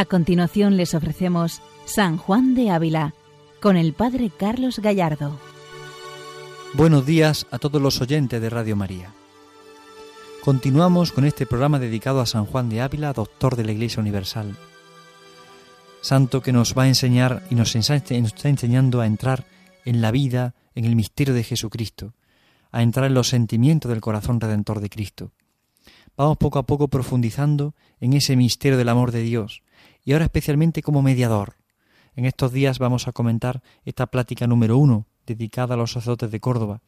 A continuación les ofrecemos San Juan de Ávila con el Padre Carlos Gallardo. Buenos días a todos los oyentes de Radio María. Continuamos con este programa dedicado a San Juan de Ávila, doctor de la Iglesia Universal. Santo que nos va a enseñar y nos está enseñando a entrar en la vida, en el misterio de Jesucristo, a entrar en los sentimientos del corazón redentor de Cristo. Vamos poco a poco profundizando en ese misterio del amor de Dios, y ahora especialmente como mediador. En estos días vamos a comentar esta plática número uno, dedicada a los sacerdotes de Córdoba.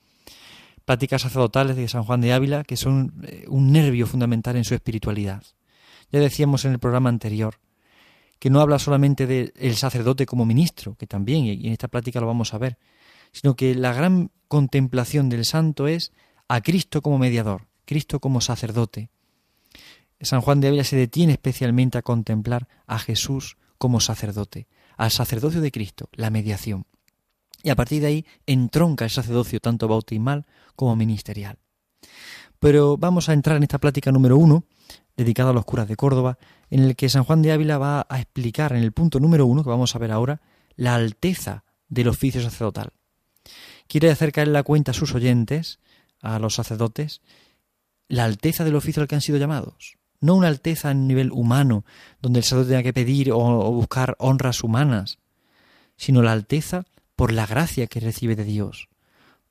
Pláticas sacerdotales de San Juan de Ávila que son eh, un nervio fundamental en su espiritualidad. Ya decíamos en el programa anterior que no habla solamente del sacerdote como ministro, que también, y en esta plática lo vamos a ver, sino que la gran contemplación del santo es a Cristo como mediador, Cristo como sacerdote, San Juan de Ávila se detiene especialmente a contemplar a Jesús como sacerdote, al sacerdocio de Cristo, la mediación. Y a partir de ahí entronca el sacerdocio tanto bautismal como ministerial. Pero vamos a entrar en esta plática número uno, dedicada a los curas de Córdoba, en el que San Juan de Ávila va a explicar en el punto número uno, que vamos a ver ahora, la alteza del oficio sacerdotal. Quiere acercar en la cuenta a sus oyentes, a los sacerdotes, la alteza del oficio al que han sido llamados no una alteza a nivel humano, donde el sacerdote tenga que pedir o, buscar honras humanas, sino la alteza por la gracia que recibe de Dios,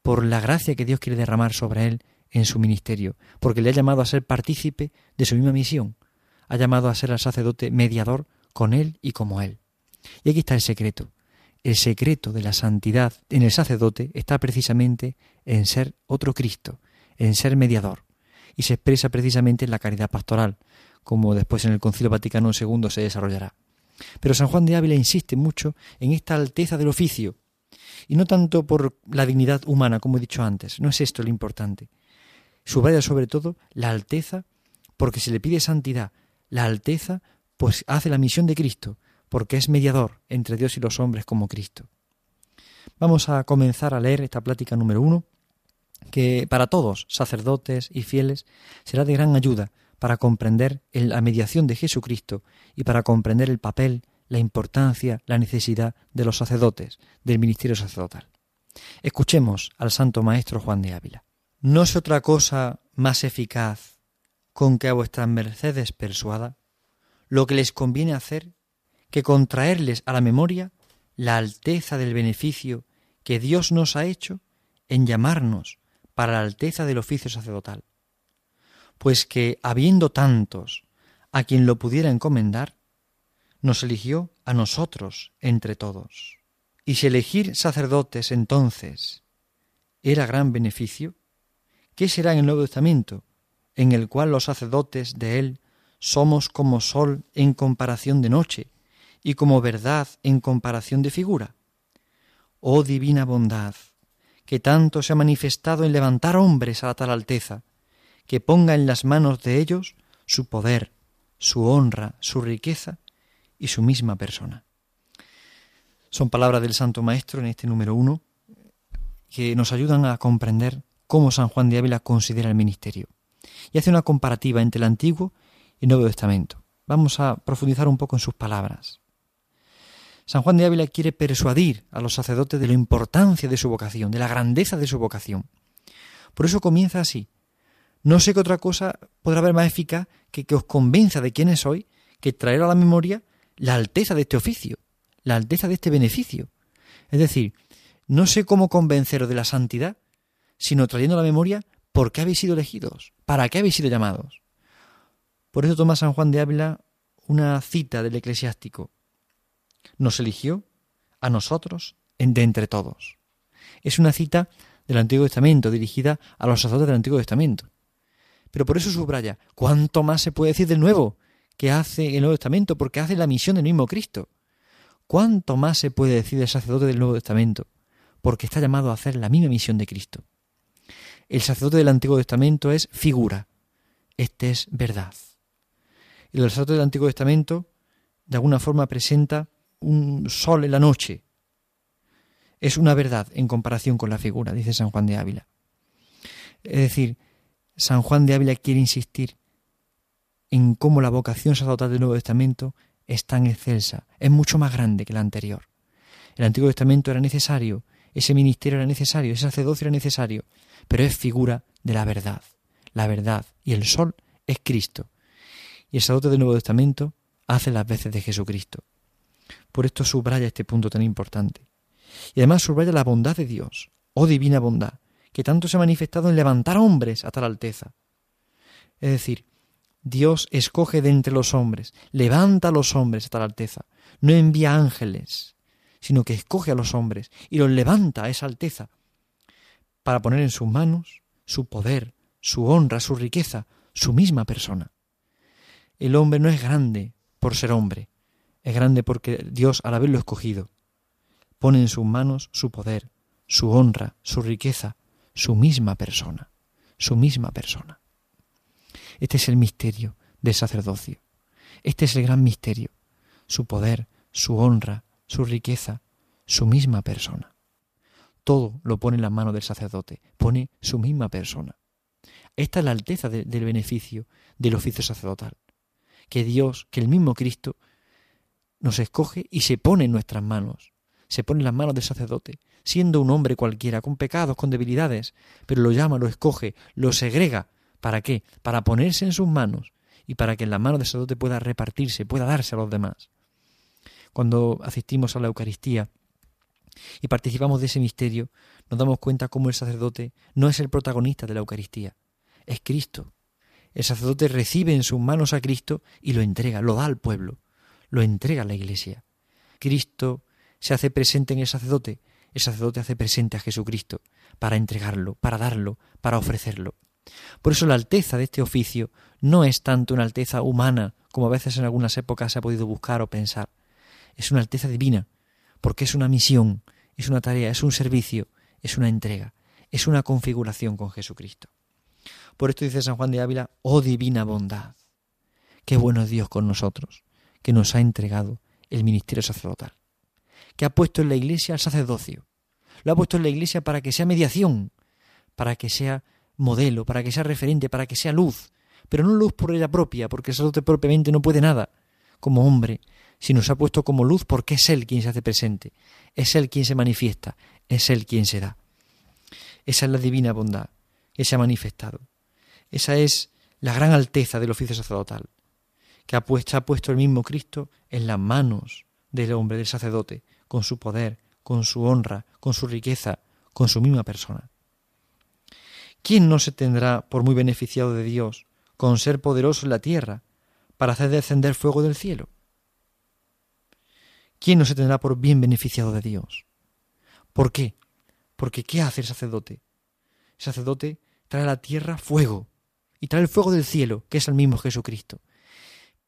por la gracia que Dios quiere derramar sobre él en su ministerio, porque le ha llamado a ser partícipe de su misma misión, ha llamado a ser al sacerdote mediador con él y como él. Y aquí está el secreto. El secreto de la santidad en el sacerdote está precisamente en ser otro Cristo, en ser mediador y se expresa precisamente en la caridad pastoral, como después en el Concilio Vaticano II se desarrollará. Pero San Juan de Ávila insiste mucho en esta alteza del oficio, y no tanto por la dignidad humana, como he dicho antes, no es esto lo importante. Subraya sobre todo la alteza porque se le pide santidad, la alteza pues hace la misión de Cristo, porque es mediador entre Dios y los hombres como Cristo. Vamos a comenzar a leer esta plática número uno que para todos, sacerdotes y fieles, será de gran ayuda para comprender la mediación de Jesucristo y para comprender el papel, la importancia, la necesidad de los sacerdotes, del ministerio sacerdotal. Escuchemos al Santo Maestro Juan de Ávila. No es otra cosa más eficaz con que a vuestras mercedes persuada lo que les conviene hacer que contraerles a la memoria la alteza del beneficio que Dios nos ha hecho en llamarnos para la alteza del oficio sacerdotal, pues que, habiendo tantos a quien lo pudiera encomendar, nos eligió a nosotros entre todos. Y si elegir sacerdotes entonces era gran beneficio, ¿qué será en el Nuevo Testamento, en el cual los sacerdotes de él somos como sol en comparación de noche y como verdad en comparación de figura? Oh divina bondad, que tanto se ha manifestado en levantar hombres a la tal alteza, que ponga en las manos de ellos su poder, su honra, su riqueza y su misma persona. Son palabras del Santo Maestro en este número uno que nos ayudan a comprender cómo San Juan de Ávila considera el ministerio. Y hace una comparativa entre el Antiguo y el Nuevo Testamento. Vamos a profundizar un poco en sus palabras. San Juan de Ávila quiere persuadir a los sacerdotes de la importancia de su vocación, de la grandeza de su vocación. Por eso comienza así. No sé qué otra cosa podrá haber más eficaz que que os convenza de quiénes soy, que traer a la memoria la alteza de este oficio, la alteza de este beneficio. Es decir, no sé cómo convenceros de la santidad, sino trayendo a la memoria por qué habéis sido elegidos, para qué habéis sido llamados. Por eso toma San Juan de Ávila una cita del eclesiástico nos eligió a nosotros de entre todos. Es una cita del Antiguo Testamento dirigida a los sacerdotes del Antiguo Testamento. Pero por eso subraya, ¿cuánto más se puede decir del Nuevo que hace el Nuevo Testamento? Porque hace la misión del mismo Cristo. ¿Cuánto más se puede decir del sacerdote del Nuevo Testamento? Porque está llamado a hacer la misma misión de Cristo. El sacerdote del Antiguo Testamento es figura. Este es verdad. El sacerdote del Antiguo Testamento, de alguna forma, presenta un sol en la noche. Es una verdad en comparación con la figura, dice San Juan de Ávila. Es decir, San Juan de Ávila quiere insistir en cómo la vocación sacerdotal del Nuevo Testamento es tan excelsa, es mucho más grande que la anterior. El Antiguo Testamento era necesario, ese ministerio era necesario, ese sacerdocio era necesario, pero es figura de la verdad. La verdad y el sol es Cristo. Y el sacerdote del Nuevo Testamento hace las veces de Jesucristo. Por esto subraya este punto tan importante. Y además subraya la bondad de Dios, oh divina bondad, que tanto se ha manifestado en levantar hombres a tal alteza. Es decir, Dios escoge de entre los hombres, levanta a los hombres a tal alteza, no envía ángeles, sino que escoge a los hombres y los levanta a esa alteza para poner en sus manos su poder, su honra, su riqueza, su misma persona. El hombre no es grande por ser hombre, es grande porque Dios, al haberlo escogido, pone en sus manos su poder, su honra, su riqueza, su misma persona, su misma persona. Este es el misterio del sacerdocio. Este es el gran misterio, su poder, su honra, su riqueza, su misma persona. Todo lo pone en las manos del sacerdote, pone su misma persona. Esta es la alteza del beneficio del oficio sacerdotal, que Dios, que el mismo Cristo, nos escoge y se pone en nuestras manos, se pone en las manos del sacerdote, siendo un hombre cualquiera, con pecados, con debilidades, pero lo llama, lo escoge, lo segrega. ¿Para qué? Para ponerse en sus manos y para que en las manos del sacerdote pueda repartirse, pueda darse a los demás. Cuando asistimos a la Eucaristía y participamos de ese misterio, nos damos cuenta cómo el sacerdote no es el protagonista de la Eucaristía, es Cristo. El sacerdote recibe en sus manos a Cristo y lo entrega, lo da al pueblo, lo entrega a la Iglesia. Cristo se hace presente en el sacerdote, el sacerdote hace presente a Jesucristo para entregarlo, para darlo, para ofrecerlo. Por eso la alteza de este oficio no es tanto una alteza humana como a veces en algunas épocas se ha podido buscar o pensar. Es una alteza divina, porque es una misión, es una tarea, es un servicio, es una entrega, es una configuración con Jesucristo. Por esto dice San Juan de Ávila, oh divina bondad, qué bueno es Dios con nosotros, que nos ha entregado el ministerio sacerdotal, que ha puesto en la iglesia el sacerdocio, lo ha puesto en la iglesia para que sea mediación, para que sea modelo, para que sea referente, para que sea luz, pero no luz por ella propia, porque el sacerdote propiamente no puede nada como hombre, sino se ha puesto como luz porque es Él quien se hace presente, es Él quien se manifiesta, es Él quien se da. Esa es la divina bondad que se ha manifestado. Esa es la gran alteza del oficio sacerdotal, que ha puesto, el mismo Cristo en las manos del hombre, del sacerdote, con su poder, con su honra, con su riqueza, con su misma persona. ¿Quién no se tendrá por muy beneficiado de Dios con ser poderoso en la tierra para hacer descender fuego del cielo? ¿Quién no se tendrá por bien beneficiado de Dios? ¿Por qué? Porque ¿qué hace el sacerdote? El sacerdote trae a la tierra fuego y trae el fuego del cielo, que es el mismo Jesucristo.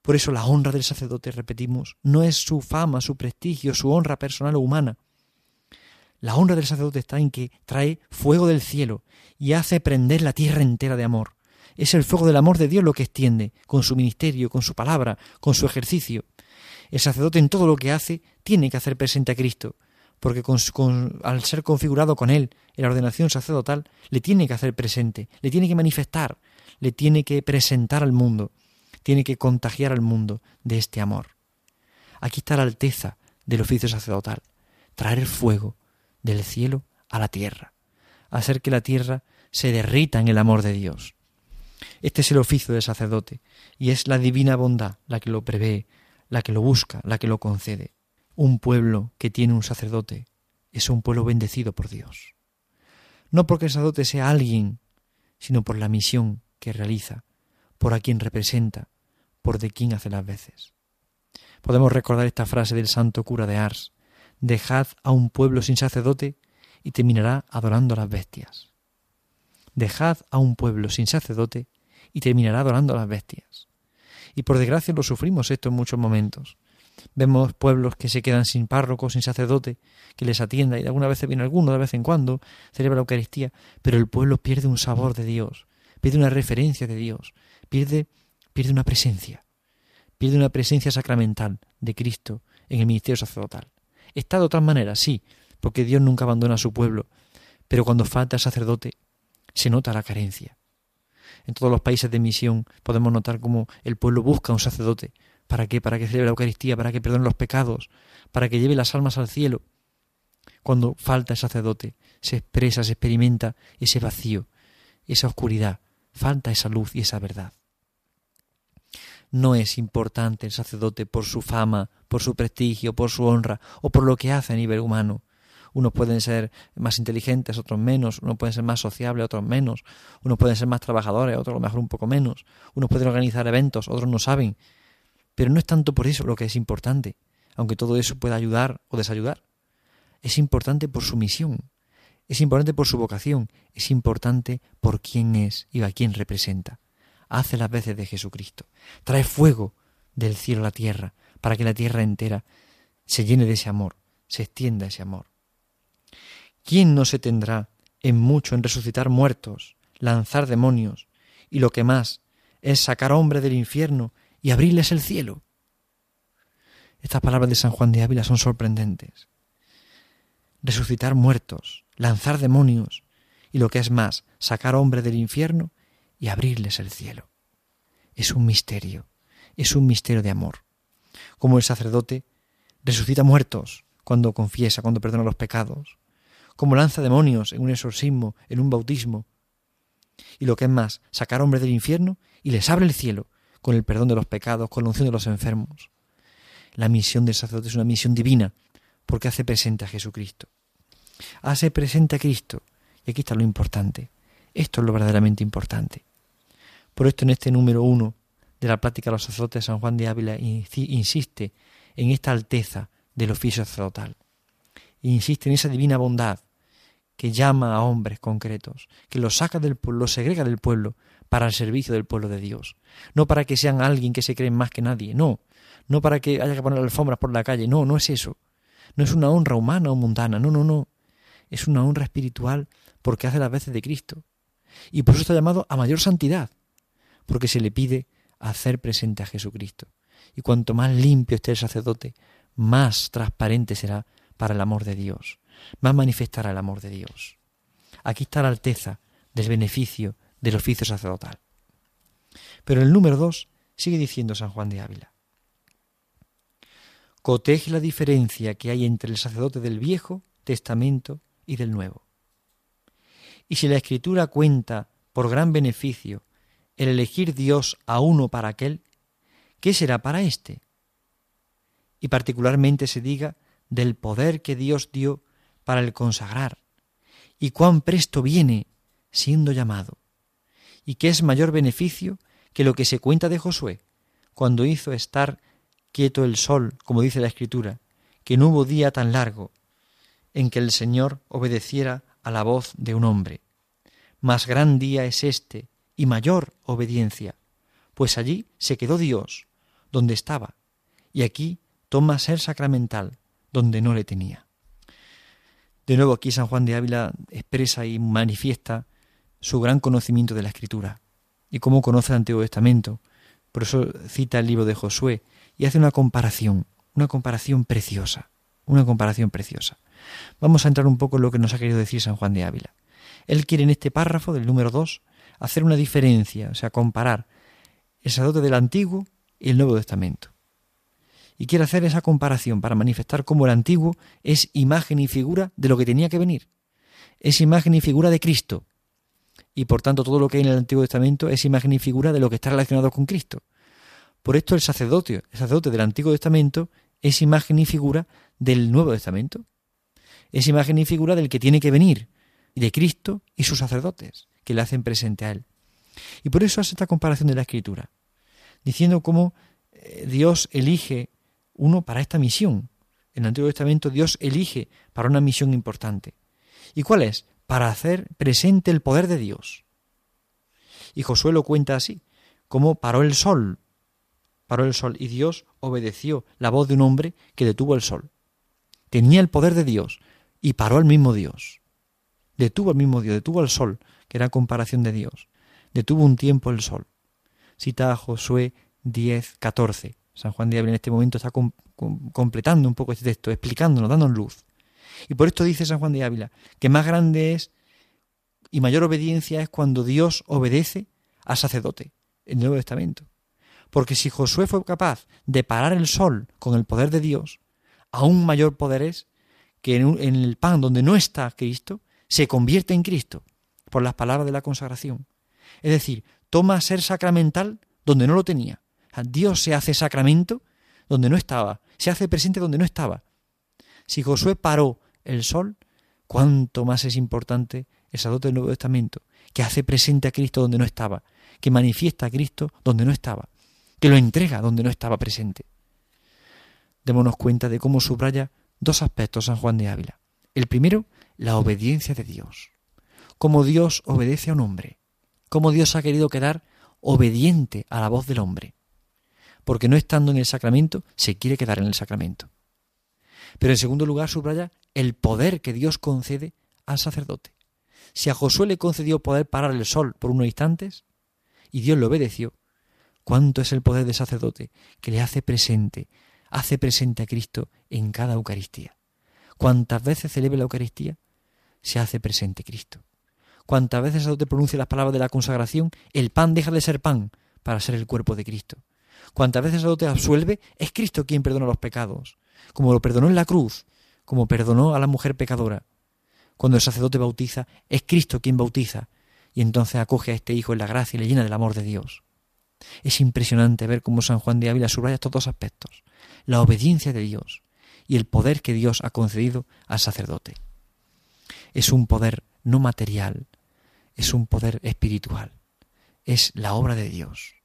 Por eso la honra del sacerdote, repetimos, no es su fama, su prestigio, su honra personal o humana, la honra del sacerdote está en que trae fuego del cielo y hace prender la tierra entera de amor. Es el fuego del amor de Dios lo que extiende, con su ministerio, con su palabra, con su ejercicio. El sacerdote en todo lo que hace tiene que hacer presente a Cristo, porque al ser configurado con Él en la ordenación sacerdotal, le tiene que hacer presente, le tiene que manifestar, le tiene que presentar al mundo, tiene que contagiar al mundo de este amor. Aquí está la alteza del oficio sacerdotal, traer el fuego, del cielo a la tierra, hacer que la tierra se derrita en el amor de Dios. Este es el oficio del sacerdote, y es la divina bondad la que lo prevé, la que lo busca, la que lo concede. Un pueblo que tiene un sacerdote es un pueblo bendecido por Dios. No porque el sacerdote sea alguien, sino por la misión que realiza, por a quien representa, por de quien hace las veces. Podemos recordar esta frase del santo cura de Ars, dejad a un pueblo sin sacerdote y terminará adorando a las bestias. Dejad a un pueblo sin sacerdote y terminará adorando a las bestias. Y por desgracia lo sufrimos esto en muchos momentos. Vemos pueblos que se quedan sin párroco, sin sacerdote, que les atienda, y de alguna vez viene alguno, de vez en cuando, celebra la Eucaristía, pero el pueblo pierde un sabor de Dios, pierde una referencia de Dios, pierde, pierde una presencia, pierde una presencia sacramental de Cristo en el ministerio sacerdotal. Está de otras maneras, sí, porque Dios nunca abandona a su pueblo, pero cuando falta sacerdote se nota la carencia. En todos los países de misión podemos notar cómo el pueblo busca un sacerdote ¿Para qué? Para que celebre la Eucaristía, para que perdone los pecados, para que lleve las almas al cielo. Cuando falta el sacerdote, se expresa, se experimenta ese vacío, esa oscuridad, falta esa luz y esa verdad. No es importante el sacerdote por su fama, por su prestigio, por su honra o por lo que hace a nivel humano. Unos pueden ser más inteligentes, otros menos, unos pueden ser más sociables, otros menos, unos pueden ser más trabajadores, otros a lo mejor un poco menos, unos pueden organizar eventos, otros no saben. Pero no es tanto por eso lo que es importante, aunque todo eso pueda ayudar o desayudar. Es importante por su misión, es importante por su vocación, es importante por quién es y a quién representa. Hace las veces de Jesucristo, trae fuego del cielo a la tierra, para que la tierra entera se llene de ese amor, se extienda ese amor. ¿Quién no se tendrá en mucho en resucitar muertos, lanzar demonios, y lo que más es sacar hombres del infierno y abrirles el cielo? Estas palabras de San Juan de Ávila son sorprendentes. Resucitar muertos, lanzar demonios, y lo que es más, sacar hombres del infierno y abrirles el cielo. Es un misterio, es un misterio de amor. Como el sacerdote resucita muertos cuando confiesa, cuando perdona los pecados, como lanza demonios en un exorcismo, en un bautismo. Y lo que es más, sacar hombres del infierno y les abre el cielo con el perdón de los pecados, con la unción de los enfermos. La misión del sacerdote es una misión divina porque hace presente a Jesucristo. Hace presente a Cristo. Y aquí está lo importante. Esto es lo verdaderamente importante. Por esto en este número uno de la plática de los sacerdotes de San Juan de Ávila insiste en esta alteza del oficio sacerdotal insiste en esa divina bondad que llama a hombres concretos, que los saca del pueblo, los segrega del pueblo para el servicio del pueblo de Dios. No para que sean alguien que se creen más que nadie, no. No para que haya que poner alfombras por la calle, no, no es eso. No es una honra humana o mundana, no, no, no. Es una honra espiritual porque hace las veces de Cristo. Y por eso está llamado a mayor santidad, porque se le pide hacer presente a Jesucristo. Y cuanto más limpio esté el sacerdote, más transparente será para el amor de Dios, más manifestará el amor de Dios. Aquí está la alteza del beneficio del oficio sacerdotal. Pero el número dos sigue diciendo San Juan de Ávila. Coteje la diferencia que hay entre el sacerdote del Viejo Testamento y del Nuevo. Y si la Escritura cuenta por gran beneficio el elegir Dios a uno para aquel, ¿qué será para éste? Y particularmente se diga del poder que Dios dio para el consagrar, y cuán presto viene siendo llamado, y que es mayor beneficio que lo que se cuenta de Josué, cuando hizo estar quieto el sol, como dice la Escritura, que no hubo día tan largo en que el Señor obedeciera a la voz de un hombre. Más gran día es este y mayor obediencia, pues allí se quedó Dios, donde estaba, y aquí toma ser sacramental, donde no le tenía. De nuevo aquí San Juan de Ávila expresa y manifiesta su gran conocimiento de la Escritura y cómo conoce el Antiguo Testamento. Por eso cita el libro de Josué y hace una comparación, una comparación preciosa, una comparación preciosa. Vamos a entrar un poco en lo que nos ha querido decir San Juan de Ávila. Él quiere en este párrafo del número 2 hacer una diferencia, o sea, comparar el sacerdote del Antiguo y el Nuevo Testamento y quiere hacer esa comparación para manifestar cómo el antiguo es imagen y figura de lo que tenía que venir. Es imagen y figura de Cristo. Y por tanto todo lo que hay en el Antiguo Testamento es imagen y figura de lo que está relacionado con Cristo. Por esto el sacerdote, el sacerdote del Antiguo Testamento es imagen y figura del Nuevo Testamento. Es imagen y figura del que tiene que venir, de Cristo y sus sacerdotes, que le hacen presente a él. Y por eso hace esta comparación de la Escritura, diciendo cómo eh, Dios elige uno para esta misión. En el Antiguo Testamento Dios elige para una misión importante. ¿Y cuál es? Para hacer presente el poder de Dios. Y Josué lo cuenta así, como paró el sol. Paró el sol y Dios obedeció la voz de un hombre que detuvo el sol. Tenía el poder de Dios y paró el mismo Dios. Detuvo el mismo Dios, detuvo el sol, que era comparación de Dios. Detuvo un tiempo el sol. Cita Josué 10, 14. San Juan de Ávila en este momento está completando un poco este texto, explicándonos, dándonos luz. Y por esto dice San Juan de Ávila que más grande es y mayor obediencia es cuando Dios obedece al sacerdote en el Nuevo Testamento. Porque si Josué fue capaz de parar el sol con el poder de Dios, aún mayor poder es que en, el pan donde no está Cristo, se convierte en Cristo por las palabras de la consagración. Es decir, toma ser sacramental donde no lo tenía. Dios se hace sacramento donde no estaba, se hace presente donde no estaba. Si Josué paró el sol, cuánto más es importante el sacerdote del Nuevo Testamento, que hace presente a Cristo donde no estaba, que manifiesta a Cristo donde no estaba, que lo entrega donde no estaba presente. Démonos cuenta de cómo subraya dos aspectos San Juan de Ávila. El primero, la obediencia de Dios. Cómo Dios obedece a un hombre. Cómo Dios ha querido quedar obediente a la voz del hombre. Porque no estando en el sacramento, se quiere quedar en el sacramento. Pero en segundo lugar, subraya el poder que Dios concede al sacerdote. Si a Josué le concedió poder parar el sol por unos instantes, y Dios le obedeció, ¿cuánto es el poder del sacerdote que le hace presente, hace presente a Cristo en cada Eucaristía? Cuantas veces celebre la Eucaristía, se hace presente Cristo. Cuantas veces el sacerdote pronuncia las palabras de la consagración, el pan deja de ser pan para ser el cuerpo de Cristo. Cuantas veces el sacerdote absuelve, es Cristo quien perdona los pecados, como lo perdonó en la cruz, como perdonó a la mujer pecadora. Cuando el sacerdote bautiza, es Cristo quien bautiza, y entonces acoge a este hijo en la gracia y le llena del amor de Dios. Es impresionante ver cómo San Juan de Ávila subraya estos dos aspectos, la obediencia de Dios y el poder que Dios ha concedido al sacerdote. Es un poder no material, es un poder espiritual, es la obra de Dios.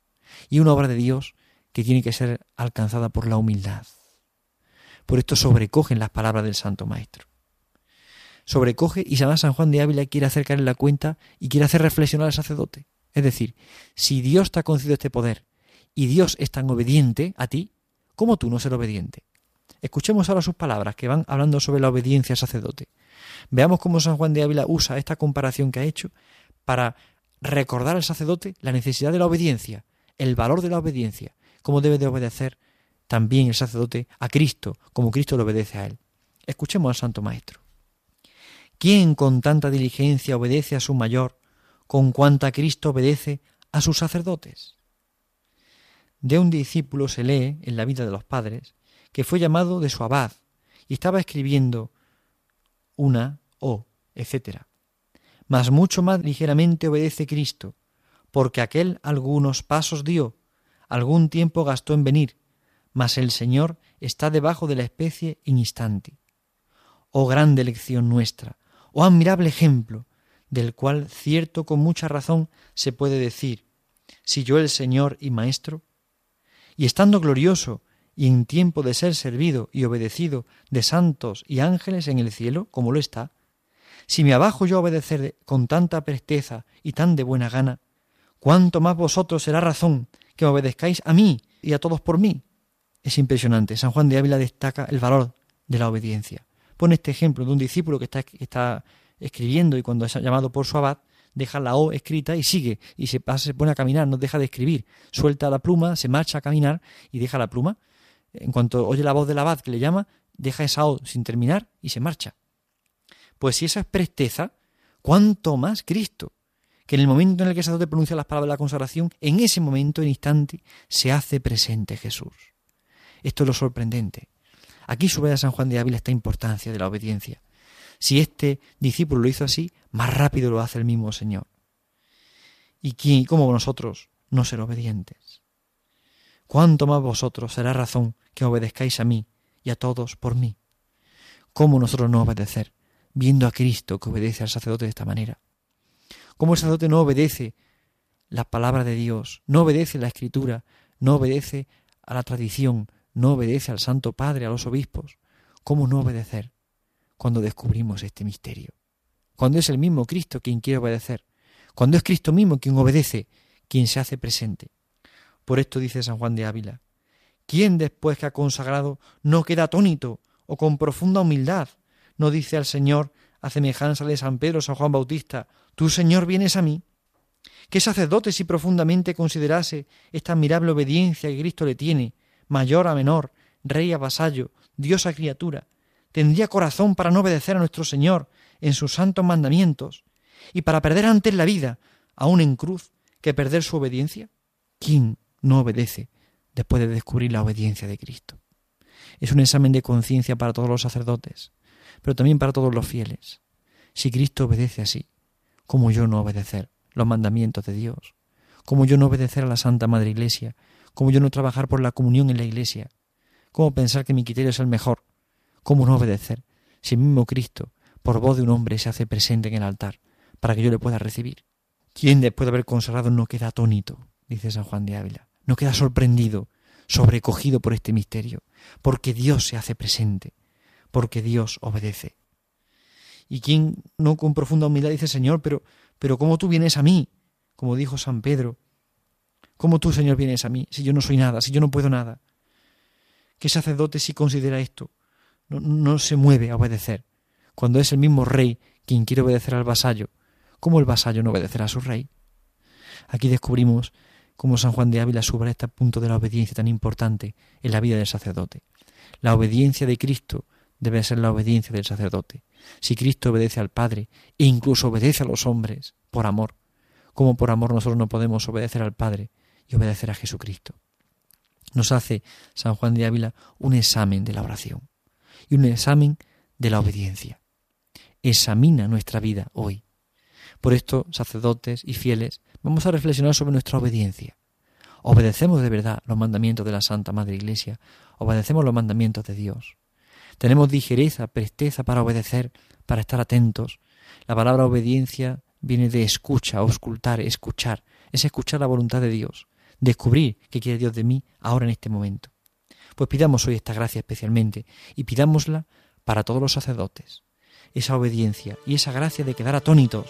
Y una obra de Dios que tiene que ser alcanzada por la humildad. Por esto sobrecogen las palabras del Santo Maestro. Sobrecoge y San Juan de Ávila quiere hacer en la cuenta y quiere hacer reflexionar al sacerdote. Es decir, si Dios te ha concedido este poder y Dios es tan obediente a ti, ¿cómo tú no ser obediente? Escuchemos ahora sus palabras que van hablando sobre la obediencia al sacerdote. Veamos cómo San Juan de Ávila usa esta comparación que ha hecho para recordar al sacerdote la necesidad de la obediencia, el valor de la obediencia, cómo debe de obedecer también el sacerdote a Cristo, como Cristo le obedece a él. Escuchemos al Santo Maestro. ¿Quién con tanta diligencia obedece a su mayor, con cuanta Cristo obedece a sus sacerdotes? De un discípulo se lee en la vida de los padres que fue llamado de su abad y estaba escribiendo una o, etc. Mas mucho más ligeramente obedece Cristo, porque aquel algunos pasos dio, algún tiempo gastó en venir, mas el Señor está debajo de la especie en instante. Oh grande lección nuestra, oh admirable ejemplo, del cual cierto con mucha razón se puede decir, si yo el Señor y Maestro, y estando glorioso y en tiempo de ser servido y obedecido de santos y ángeles en el cielo, como lo está, si me abajo yo a obedecer con tanta presteza y tan de buena gana, cuánto más vosotros será razón que obedezcáis a mí y a todos por mí. Es impresionante. San Juan de Ávila destaca el valor de la obediencia. Pone este ejemplo de un discípulo que está, está escribiendo y cuando es llamado por su abad, deja la O escrita y sigue, y se, pasa, se pone a caminar, no deja de escribir. Suelta la pluma, se marcha a caminar y deja la pluma en cuanto oye la voz del abad que le llama, deja esa O sin terminar y se marcha. Pues si esa es presteza, ¿cuánto más Cristo? Que en el momento en el que el sacerdote pronuncia las palabras de la consagración, en ese momento, en instante, se hace presente Jesús. Esto es lo sorprendente. Aquí sube a San Juan de Ávila esta importancia de la obediencia. Si este discípulo lo hizo así, más rápido lo hace el mismo Señor. ¿Y quién, como nosotros, no ser obedientes? cuánto más vosotros será razón que obedezcáis a mí y a todos por mí. ¿Cómo nosotros no obedecer, viendo a Cristo que obedece al sacerdote de esta manera? ¿Cómo el sacerdote no obedece la palabra de Dios, no obedece la escritura, no obedece a la tradición, no obedece al Santo Padre, a los obispos? ¿Cómo no obedecer cuando descubrimos este misterio? Cuando es el mismo Cristo quien quiere obedecer, cuando es Cristo mismo quien obedece, quien se hace presente. Por esto dice San Juan de Ávila, ¿quién después que ha consagrado no queda atónito o con profunda humildad no dice al Señor a semejanza de San Pedro San Juan Bautista, tú Señor vienes a mí? ¿Qué sacerdote si profundamente considerase esta admirable obediencia que Cristo le tiene, mayor a menor, rey a vasallo, Dios a criatura, tendría corazón para no obedecer a nuestro Señor en sus santos mandamientos y para perder antes la vida, aun en cruz, que perder su obediencia? ¿Quién no obedece después de descubrir la obediencia de Cristo. Es un examen de conciencia para todos los sacerdotes, pero también para todos los fieles. Si Cristo obedece así, ¿cómo yo no obedecer los mandamientos de Dios? ¿Cómo yo no obedecer a la Santa Madre Iglesia? ¿Cómo yo no trabajar por la comunión en la Iglesia? ¿Cómo pensar que mi criterio es el mejor? ¿Cómo no obedecer si el mismo Cristo, por voz de un hombre, se hace presente en el altar para que yo le pueda recibir? ¿Quién después de haber consagrado no queda atónito? dice San Juan de Ávila. No queda sorprendido, sobrecogido por este misterio, porque Dios se hace presente, porque Dios obedece. ¿Y quién no con profunda humildad dice, Señor, pero, pero ¿cómo tú vienes a mí? Como dijo San Pedro, ¿cómo tú, Señor, vienes a mí si yo no soy nada, si yo no puedo nada? ¿Qué sacerdote si considera esto? No, se mueve a obedecer, cuando es el mismo rey quien quiere obedecer al vasallo. ¿Cómo el vasallo no obedecerá a su rey? Aquí descubrimos cómo San Juan de Ávila subraya este punto de la obediencia tan importante en la vida del sacerdote. La obediencia de Cristo debe ser la obediencia del sacerdote. Si Cristo obedece al Padre e incluso obedece a los hombres por amor, como por amor nosotros no podemos obedecer al Padre y obedecer a Jesucristo. Nos hace San Juan de Ávila un examen de la oración y un examen de la obediencia. Examina nuestra vida hoy. Por esto, sacerdotes y fieles, vamos a reflexionar sobre nuestra obediencia. ¿Obedecemos de verdad los mandamientos de la Santa Madre Iglesia? ¿Obedecemos los mandamientos de Dios? Tenemos ligereza, presteza para obedecer, para estar atentos. La palabra obediencia viene de escucha, auscultar, escuchar. Es escuchar la voluntad de Dios, descubrir qué quiere Dios de mí ahora en este momento. Pues pidamos hoy esta gracia especialmente y pidámosla para todos los sacerdotes. Esa obediencia y esa gracia de quedar atónitos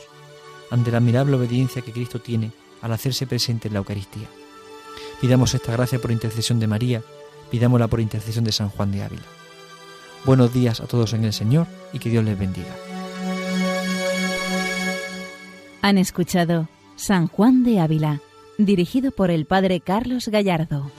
ante la admirable obediencia que Cristo tiene al hacerse presente en la Eucaristía. Pidamos esta gracia por intercesión de María, pidámosla por intercesión de San Juan de Ávila. Buenos días a todos en el Señor y que Dios les bendiga. Han escuchado San Juan de Ávila, dirigido por el Padre Carlos Gallardo.